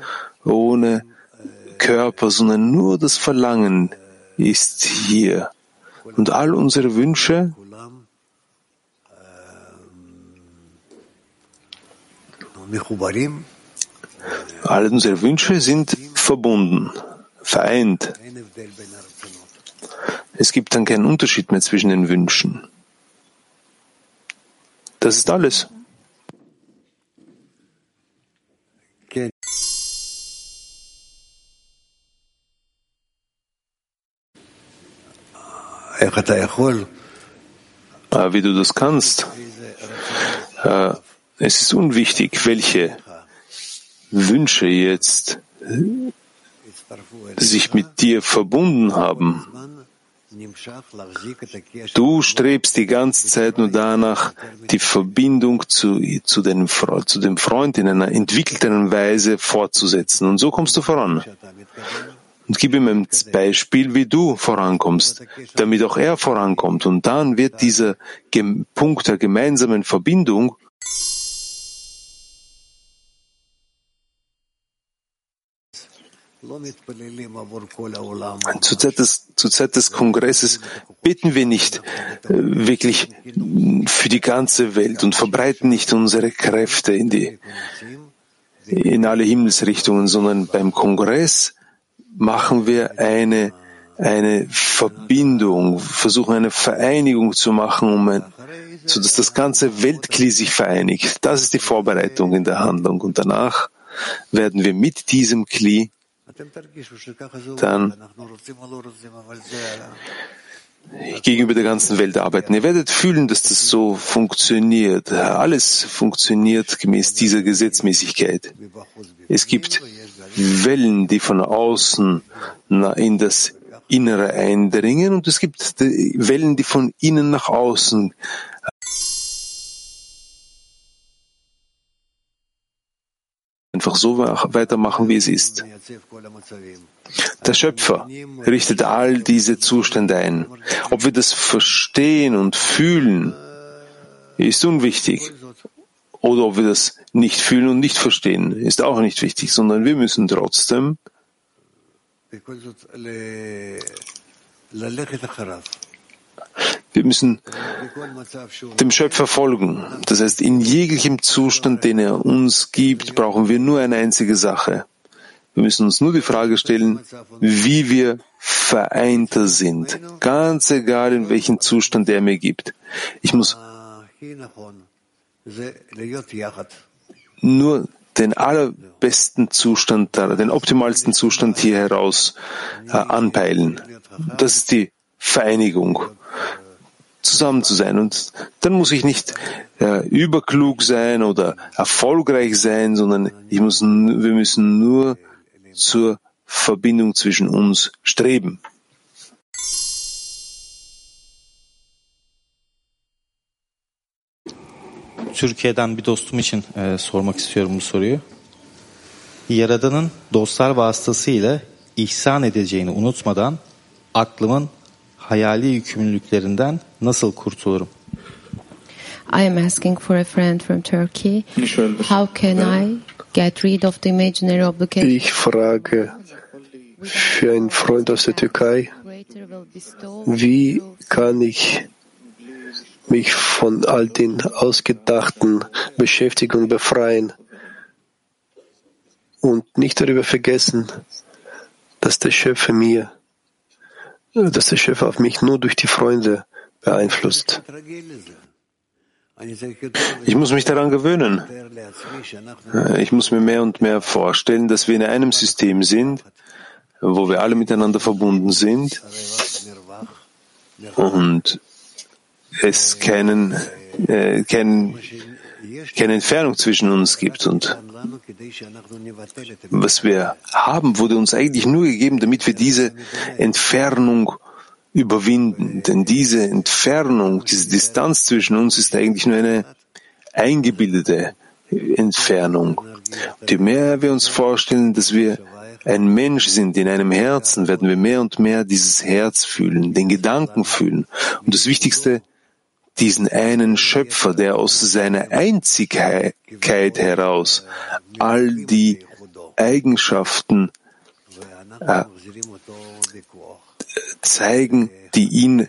ohne Körper, sondern nur das Verlangen ist hier. Und all unsere Wünsche Alle unsere Wünsche sind verbunden, vereint. Es gibt dann keinen Unterschied mehr zwischen den Wünschen. Das ist alles. Wie du das kannst, äh, es ist unwichtig, welche Wünsche jetzt sich mit dir verbunden haben. Du strebst die ganze Zeit nur danach, die Verbindung zu, zu, den, zu dem Freund in einer entwickelten Weise fortzusetzen. Und so kommst du voran. Und gib ihm ein Beispiel, wie du vorankommst, damit auch er vorankommt. Und dann wird dieser Punkt der gemeinsamen Verbindung zur Zeit, des, zur Zeit des Kongresses beten wir nicht äh, wirklich für die ganze Welt und verbreiten nicht unsere Kräfte in, die, in alle Himmelsrichtungen, sondern beim Kongress machen wir eine, eine Verbindung, versuchen eine Vereinigung zu machen, um ein, so das ganze Weltkli sich vereinigt. Das ist die Vorbereitung in der Handlung. Und danach werden wir mit diesem Kli dann gegenüber der ganzen Welt arbeiten. Ihr werdet fühlen, dass das so funktioniert. Alles funktioniert gemäß dieser Gesetzmäßigkeit. Es gibt Wellen, die von außen in das Innere eindringen und es gibt Wellen, die von innen nach außen so weitermachen, wie es ist. Der Schöpfer richtet all diese Zustände ein. Ob wir das verstehen und fühlen, ist unwichtig. Oder ob wir das nicht fühlen und nicht verstehen, ist auch nicht wichtig, sondern wir müssen trotzdem wir müssen dem Schöpfer folgen. Das heißt, in jeglichem Zustand, den er uns gibt, brauchen wir nur eine einzige Sache. Wir müssen uns nur die Frage stellen, wie wir vereinter sind. Ganz egal, in welchem Zustand er mir gibt. Ich muss nur den allerbesten Zustand, den optimalsten Zustand hier heraus äh, anpeilen. Das ist die Vereinigung zusammen zu sein. Und dann muss ich nicht äh, überklug sein oder erfolgreich sein, sondern ich muss, wir müssen nur zur Verbindung zwischen uns streben. Türkiye'den bir dostum için e, sormak istiyorum bu soruyu. Yaradan'ın dostlar vasıtasıyla ihsan edeceğini unutmadan aklımın hayali yükümlülüklerinden nasıl kurtulurum? I am asking for a friend from Turkey. How can I get rid of the imaginary obligation? Ich frage für einen Freund aus der Türkei, wie kann ich mich von all den ausgedachten Beschäftigungen befreien und nicht darüber vergessen, dass der Schöpfer mir dass der Schöpfer auf mich nur durch die Freunde beeinflusst. Ich muss mich daran gewöhnen. Ich muss mir mehr und mehr vorstellen, dass wir in einem System sind, wo wir alle miteinander verbunden sind und es keinen, äh, keinen, keine Entfernung zwischen uns gibt. Und was wir haben, wurde uns eigentlich nur gegeben, damit wir diese Entfernung überwinden. Denn diese Entfernung, diese Distanz zwischen uns ist eigentlich nur eine eingebildete Entfernung. Und je mehr wir uns vorstellen, dass wir ein Mensch sind in einem Herzen, werden wir mehr und mehr dieses Herz fühlen, den Gedanken fühlen. Und das Wichtigste, diesen einen Schöpfer, der aus seiner Einzigkeit heraus all die Eigenschaften äh, zeigen, die ihn,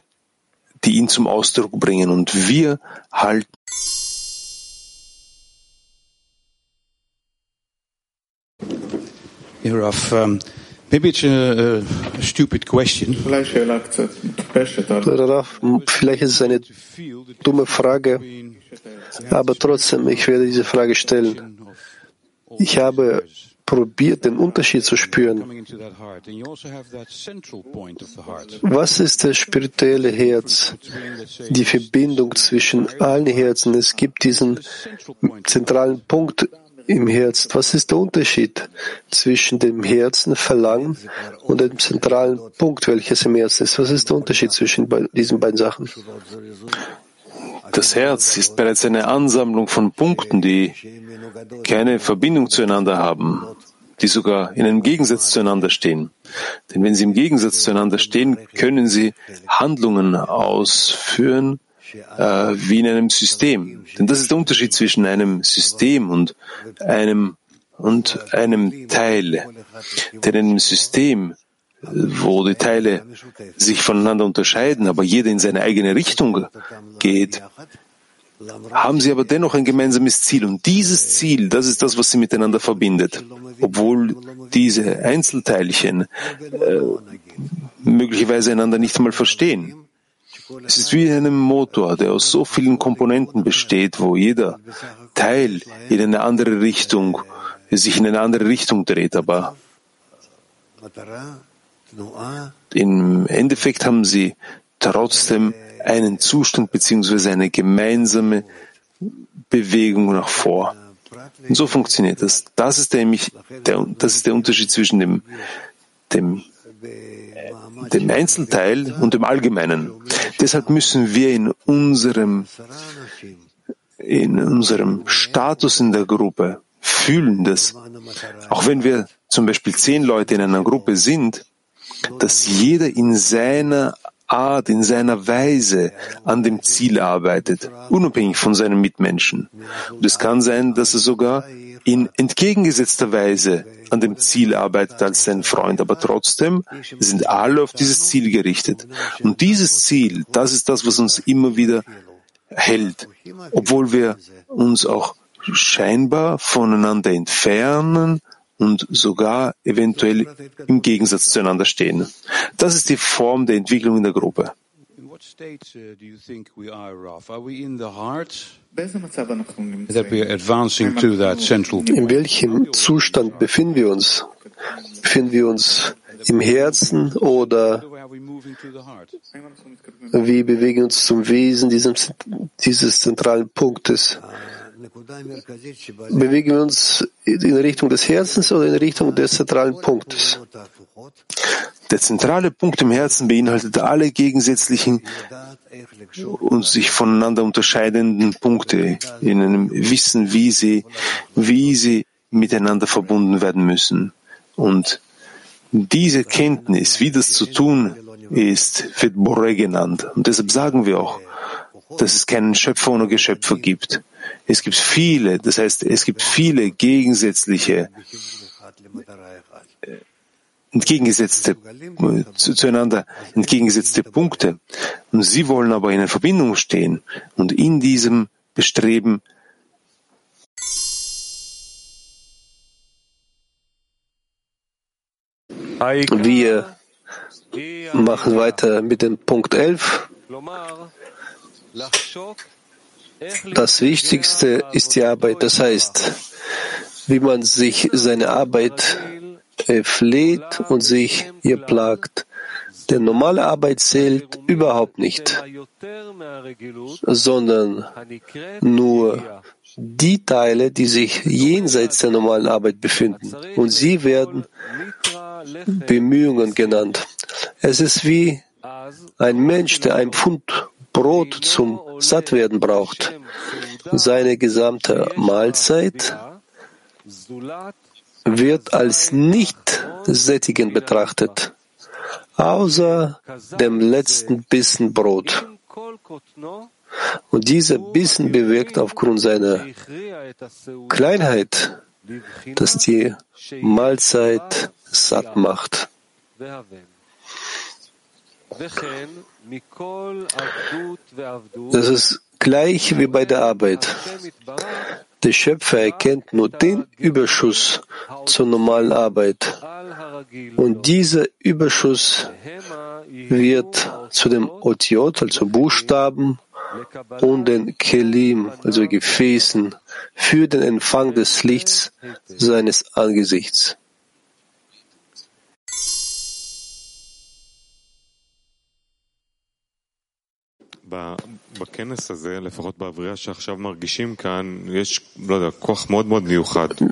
die ihn zum Ausdruck bringen. Und wir halten Rav, um, maybe it's a, a stupid question. Vielleicht ist es eine dumme Frage, aber trotzdem, ich werde diese Frage stellen. Ich habe probiert, den Unterschied zu spüren. Was ist das spirituelle Herz? Die Verbindung zwischen allen Herzen. Es gibt diesen zentralen Punkt im Herz. Was ist der Unterschied zwischen dem Herzen, Verlangen und dem zentralen Punkt, welches im Herzen ist? Was ist der Unterschied zwischen diesen beiden Sachen? Das Herz ist bereits eine Ansammlung von Punkten, die keine Verbindung zueinander haben, die sogar in einem Gegensatz zueinander stehen. Denn wenn sie im Gegensatz zueinander stehen, können sie Handlungen ausführen, wie in einem System. Denn das ist der Unterschied zwischen einem System und einem, und einem Teil. Denn in einem System, wo die Teile sich voneinander unterscheiden, aber jeder in seine eigene Richtung geht, haben sie aber dennoch ein gemeinsames Ziel. Und dieses Ziel, das ist das, was sie miteinander verbindet. Obwohl diese Einzelteilchen äh, möglicherweise einander nicht einmal verstehen. Es ist wie in einem Motor, der aus so vielen Komponenten besteht, wo jeder Teil in eine andere Richtung, sich in eine andere Richtung dreht, aber im Endeffekt haben sie trotzdem einen Zustand beziehungsweise eine gemeinsame Bewegung nach vor. Und so funktioniert das. Das ist nämlich der, das ist der Unterschied zwischen dem, dem dem Einzelteil und dem Allgemeinen. Deshalb müssen wir in unserem, in unserem Status in der Gruppe fühlen, dass auch wenn wir zum Beispiel zehn Leute in einer Gruppe sind, dass jeder in seiner Art, in seiner Weise an dem Ziel arbeitet, unabhängig von seinen Mitmenschen. Und es kann sein, dass er sogar in entgegengesetzter Weise an dem Ziel arbeitet als sein Freund, aber trotzdem sind alle auf dieses Ziel gerichtet. Und dieses Ziel, das ist das, was uns immer wieder hält, obwohl wir uns auch scheinbar voneinander entfernen und sogar eventuell im Gegensatz zueinander stehen. Das ist die Form der Entwicklung in der Gruppe. In welchem Zustand befinden wir uns? Befinden wir uns im Herzen oder wie bewegen wir uns zum Wesen dieses, dieses zentralen Punktes? Bewegen wir uns in Richtung des Herzens oder in Richtung des zentralen Punktes? Der zentrale Punkt im Herzen beinhaltet alle gegensätzlichen und sich voneinander unterscheidenden Punkte in einem Wissen, wie sie, wie sie miteinander verbunden werden müssen. Und diese Kenntnis, wie das zu tun ist, wird Borre genannt. Und deshalb sagen wir auch, dass es keinen Schöpfer ohne Geschöpfer gibt. Es gibt viele, das heißt, es gibt viele gegensätzliche entgegengesetzte, zu, zueinander entgegengesetzte Punkte. Und sie wollen aber in Verbindung stehen und in diesem Bestreben Wir machen weiter mit dem Punkt 11. Das Wichtigste ist die Arbeit, das heißt, wie man sich seine Arbeit fleht und sich ihr plagt. Denn normale Arbeit zählt überhaupt nicht, sondern nur die Teile, die sich jenseits der normalen Arbeit befinden. Und sie werden Bemühungen genannt. Es ist wie ein Mensch, der ein Pfund Brot zum Sattwerden braucht. Seine gesamte Mahlzeit wird als nicht sättigend betrachtet, außer dem letzten Bissen Brot. Und dieser Bissen bewirkt aufgrund seiner Kleinheit, dass die Mahlzeit satt macht. Das ist gleich wie bei der Arbeit. Der Schöpfer erkennt nur den Überschuss zur normalen Arbeit. Und dieser Überschuss wird zu dem Otiot, also Buchstaben, und den Kelim, also Gefäßen, für den Empfang des Lichts seines Angesichts.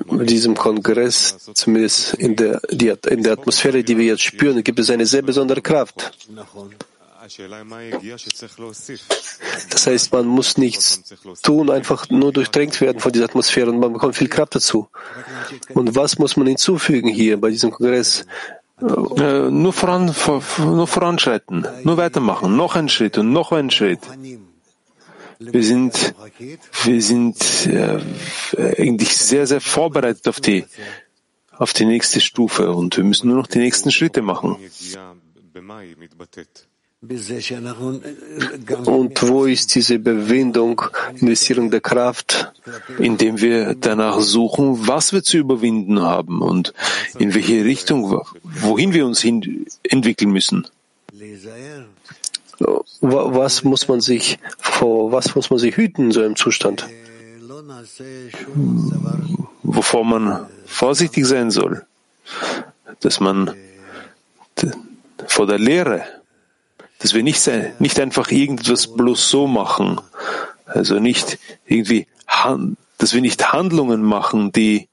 In diesem Kongress, zumindest in der, die, in der Atmosphäre, die wir jetzt spüren, gibt es eine sehr besondere Kraft. Das heißt, man muss nichts tun, einfach nur durchdrängt werden von dieser Atmosphäre und man bekommt viel Kraft dazu. Und was muss man hinzufügen hier bei diesem Kongress? Äh, nur, voran, nur voranschreiten, nur weitermachen, noch ein Schritt und noch ein Schritt. Wir sind, wir sind äh, eigentlich sehr, sehr vorbereitet auf die, auf die nächste Stufe und wir müssen nur noch die nächsten Schritte machen. Und wo ist diese Überwindung, Investierung der Kraft? Indem wir danach suchen, was wir zu überwinden haben und in welche Richtung, wohin wir uns hin entwickeln müssen. Was muss man sich, vor was muss man sich hüten in so einem Zustand? Wovor man vorsichtig sein soll, dass man vor der Lehre dass wir nicht, nicht einfach irgendwas bloß so machen, also nicht irgendwie, dass wir nicht Handlungen machen, die,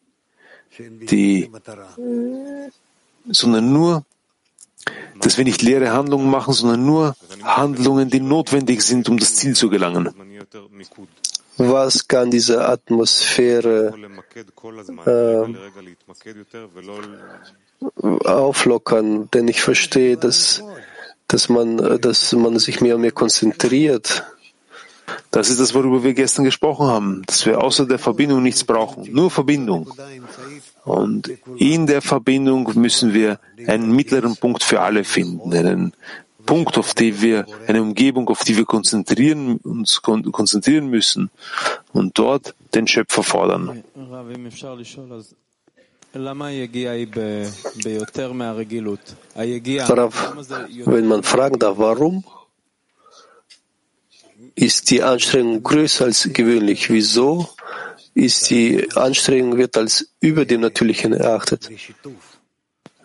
die, sondern nur, dass wir nicht leere Handlungen machen, sondern nur Handlungen, die notwendig sind, um das Ziel zu gelangen. Was kann diese Atmosphäre äh, auflockern? Denn ich verstehe, dass dass man, dass man sich mehr und mehr konzentriert. Das ist das, worüber wir gestern gesprochen haben, dass wir außer der Verbindung nichts brauchen, nur Verbindung. Und in der Verbindung müssen wir einen mittleren Punkt für alle finden, einen Punkt, auf den wir, eine Umgebung, auf die wir konzentrieren, uns konzentrieren müssen und dort den Schöpfer fordern. Darauf, wenn man fragen darf, warum ist die Anstrengung größer als gewöhnlich? Wieso ist die Anstrengung wird als über dem Natürlichen erachtet?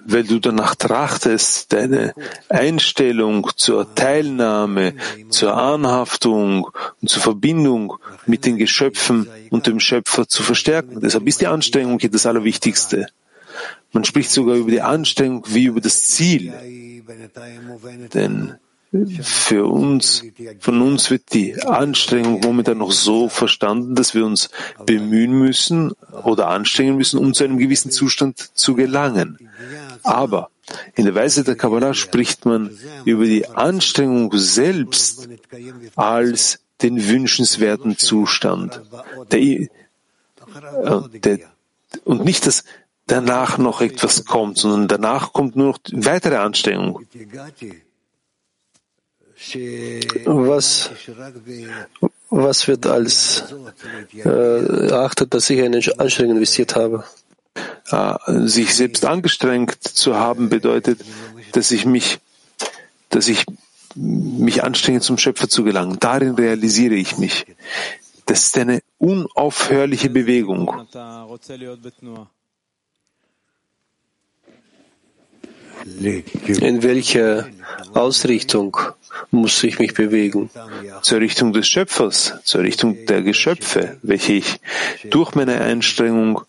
weil du danach trachtest, deine Einstellung zur Teilnahme, zur Anhaftung und zur Verbindung mit den Geschöpfen und dem Schöpfer zu verstärken. Deshalb ist die Anstrengung hier das Allerwichtigste. Man spricht sogar über die Anstrengung wie über das Ziel. Denn für uns, von uns wird die Anstrengung momentan noch so verstanden, dass wir uns bemühen müssen oder anstrengen müssen, um zu einem gewissen Zustand zu gelangen. Aber in der Weise der Kabbalah spricht man über die Anstrengung selbst als den wünschenswerten Zustand. Der, äh, der, und nicht, dass danach noch etwas kommt, sondern danach kommt nur noch weitere Anstrengung. Was, was wird als äh, erachtet, dass ich eine Anstrengung investiert habe? Äh, sich selbst angestrengt zu haben bedeutet, dass ich mich, dass ich mich anstrenge, zum Schöpfer zu gelangen. Darin realisiere ich mich. Das ist eine unaufhörliche Bewegung. In welcher Ausrichtung muss ich mich bewegen? Zur Richtung des Schöpfers, zur Richtung der Geschöpfe, welche ich durch meine Einstrengung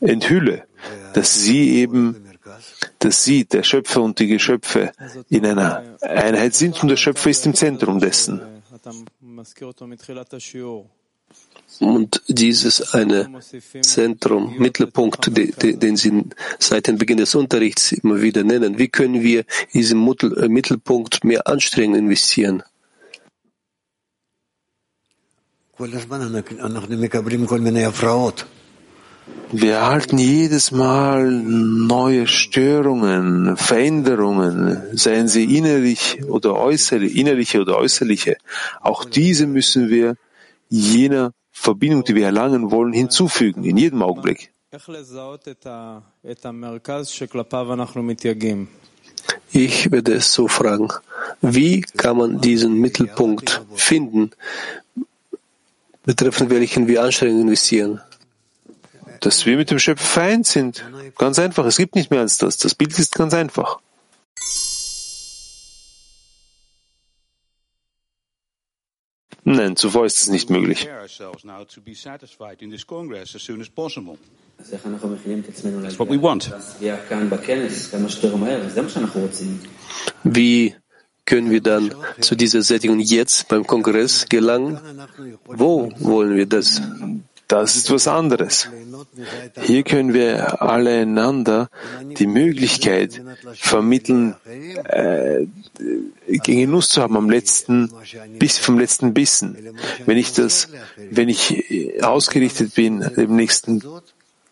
enthülle, dass sie eben, dass sie, der Schöpfer und die Geschöpfe, in einer Einheit sind und der Schöpfer ist im Zentrum dessen. Und dieses eine Zentrum, Mittelpunkt, den Sie seit dem Beginn des Unterrichts immer wieder nennen. Wie können wir in diesem äh, Mittelpunkt mehr Anstrengung investieren? Wir erhalten jedes Mal neue Störungen, Veränderungen, seien sie innerlich oder äußerlich, innerliche oder äußerliche. Auch diese müssen wir jener Verbindung, die wir erlangen wollen, hinzufügen, in jedem Augenblick. Ich werde es so fragen. Wie kann man diesen Mittelpunkt finden, betreffend welchen wir Anstrengungen investieren? Dass wir mit dem Schöpfer vereint sind. Ganz einfach. Es gibt nicht mehr als das. Das Bild ist ganz einfach. Nein, zuvor ist es nicht möglich. Wie können wir dann zu dieser Sättigung jetzt beim Kongress gelangen? Wo wollen wir das? Das ist was anderes. Hier können wir alle einander die Möglichkeit vermitteln, äh, Genuss zu haben am letzten, bis vom letzten Bissen. Wenn ich das, wenn ich ausgerichtet bin, dem nächsten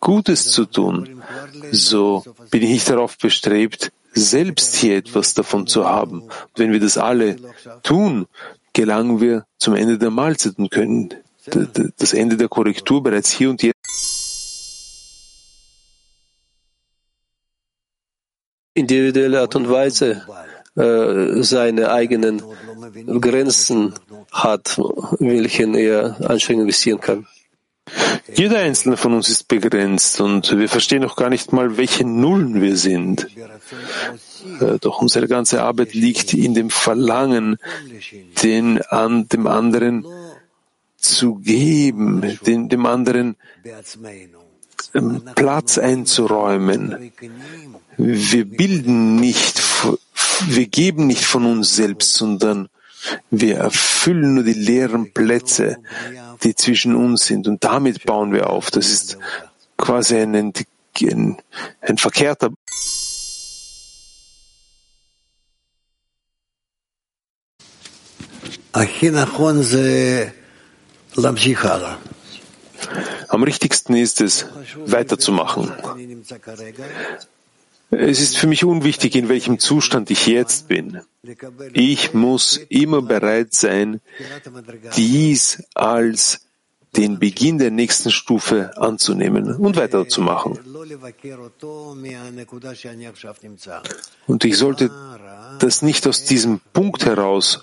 Gutes zu tun, so bin ich nicht darauf bestrebt, selbst hier etwas davon zu haben. Und wenn wir das alle tun, gelangen wir zum Ende der Mahlzeit und können das Ende der Korrektur bereits hier und jetzt individuelle Art und Weise äh, seine eigenen Grenzen hat, welchen er Anstrengungen investieren kann. Jeder einzelne von uns ist begrenzt und wir verstehen noch gar nicht mal, welche Nullen wir sind. Äh, doch unsere ganze Arbeit liegt in dem Verlangen, den an dem anderen zu geben, den, dem anderen ähm, Platz einzuräumen. Wir bilden nicht, wir geben nicht von uns selbst, sondern wir erfüllen nur die leeren Plätze, die zwischen uns sind. Und damit bauen wir auf. Das ist quasi ein, ein, ein verkehrter am richtigsten ist es, weiterzumachen. Es ist für mich unwichtig, in welchem Zustand ich jetzt bin. Ich muss immer bereit sein, dies als den Beginn der nächsten Stufe anzunehmen und weiterzumachen. Und ich sollte das nicht aus diesem Punkt heraus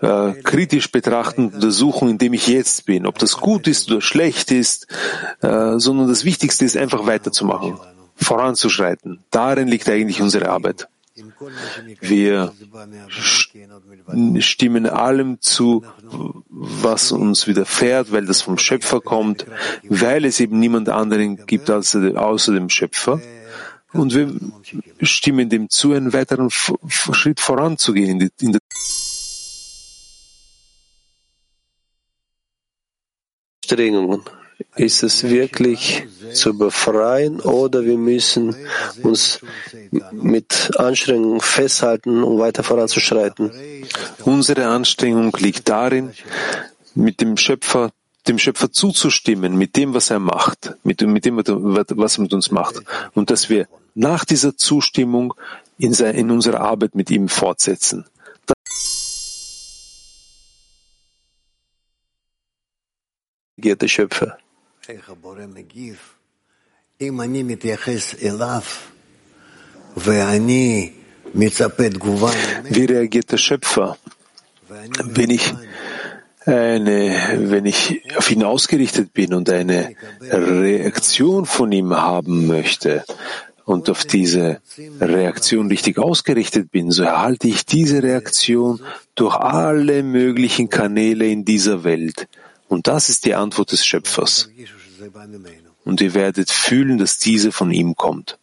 äh, kritisch betrachten und untersuchen, in dem ich jetzt bin, ob das gut ist oder schlecht ist, äh, sondern das Wichtigste ist einfach weiterzumachen, voranzuschreiten. Darin liegt eigentlich unsere Arbeit. Wir stimmen allem zu, was uns widerfährt, weil das vom Schöpfer kommt, weil es eben niemand anderen gibt als, außer dem Schöpfer. Und wir stimmen dem zu, einen weiteren Schritt voranzugehen in der Anstrengungen. Ist es wirklich zu befreien oder wir müssen uns mit Anstrengungen festhalten, um weiter voranzuschreiten? Unsere Anstrengung liegt darin, mit dem Schöpfer dem Schöpfer zuzustimmen, mit dem, was er macht, mit, mit dem, was er mit uns macht. Und dass wir nach dieser Zustimmung in, in unserer Arbeit mit ihm fortsetzen. Reagiert der Schöpfer? Wie reagiert der Schöpfer, wenn ich eine, wenn ich auf ihn ausgerichtet bin und eine Reaktion von ihm haben möchte und auf diese Reaktion richtig ausgerichtet bin, so erhalte ich diese Reaktion durch alle möglichen Kanäle in dieser Welt. Und das ist die Antwort des Schöpfers. Und ihr werdet fühlen, dass diese von ihm kommt.